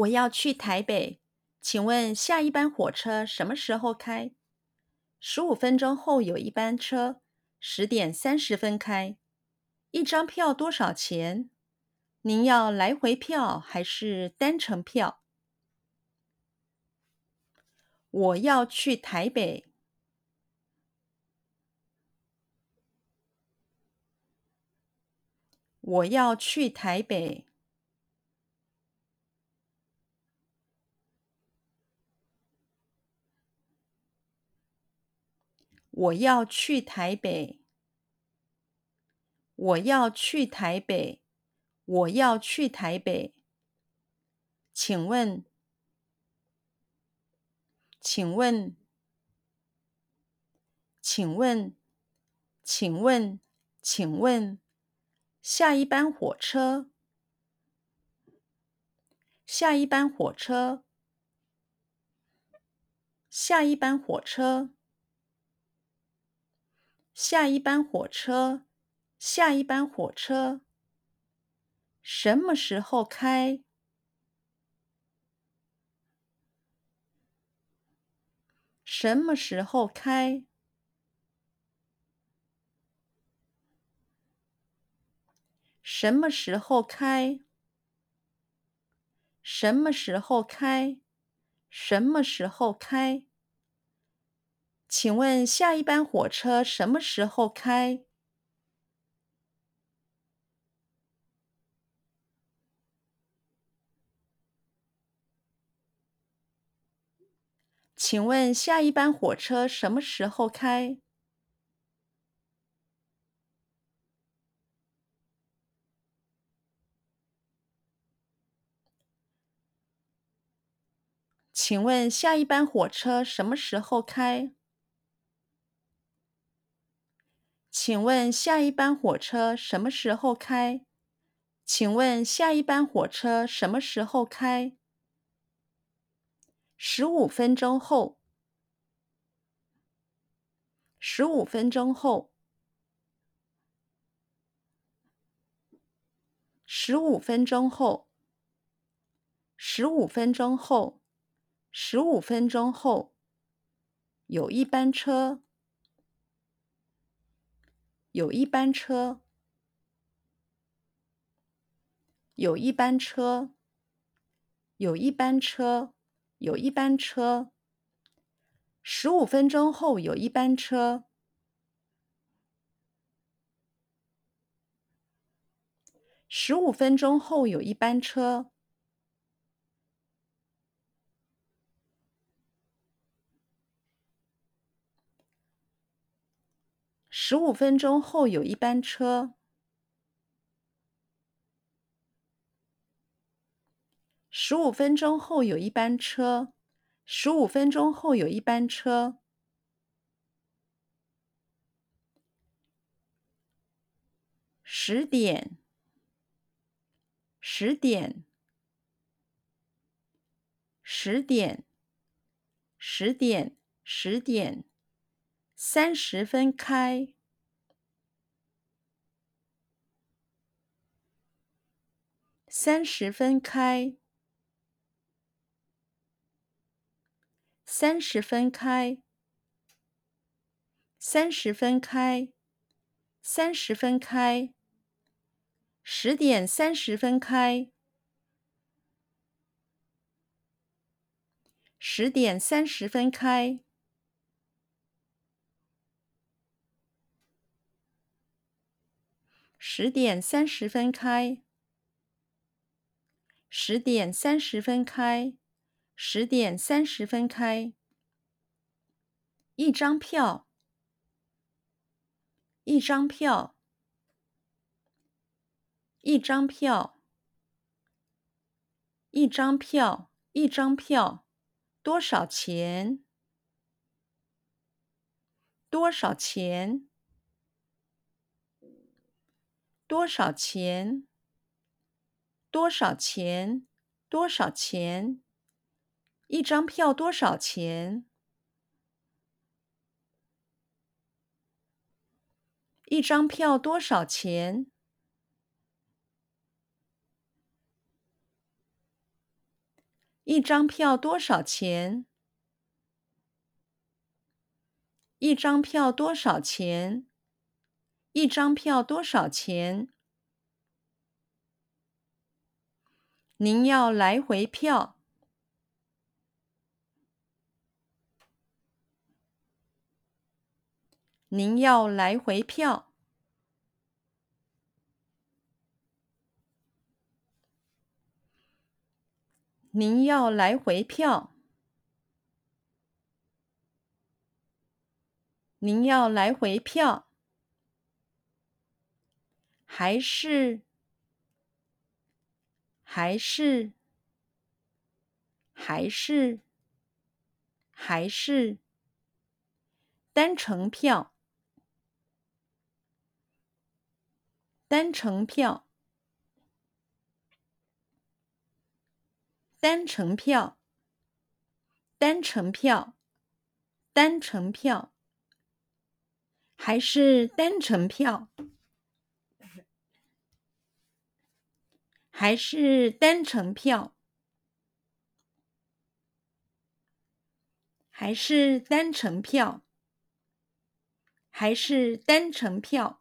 我要去台北，请问下一班火车什么时候开？十五分钟后有一班车，十点三十分开。一张票多少钱？您要来回票还是单程票？我要去台北。我要去台北。我要去台北。我要去台北。我要去台北。请问？请问？请问？请问？请问？下一班火车？下一班火车？下一班火车？下一班火车，下一班火车，什么时候开？什么时候开？什么时候开？什么时候开？什么时候开？请问下一班火车什么时候开？请问下一班火车什么时候开？请问下一班火车什么时候开？请问下一班火车什么时候开？请问下一班火车什么时候开？十五分钟后。十五分钟后。十五分钟后。十五分钟后。十五分钟后。有一班车。有一班车，有一班车，有一班车，有一班车。十五分钟后有一班车。十五分钟后有一班车。十五分钟后有一班车。十五分钟后有一班车。十五分钟后有一班车。十点。十点。十点。十点。十点。三十分开。三十分开，三十分开，三十分开，三十分开，十点三十分开，十点三十分开，十点三十分开。十点三十分开，十点三十分开。一张票，一张票，一张票，一张票，一张票，多少钱？多少钱？多少钱？多少钱？多少钱？一张票多少钱？一张票多少钱？一张票多少钱？一张票多少钱？一张票多少钱？您要来回票？您要来回票？您要来回票？您要来回票？还是？还是？还是？还是？单程票？单程票？单程票？单程票？单程票？还是单程票？还是单程票？还是单程票？还是单程票？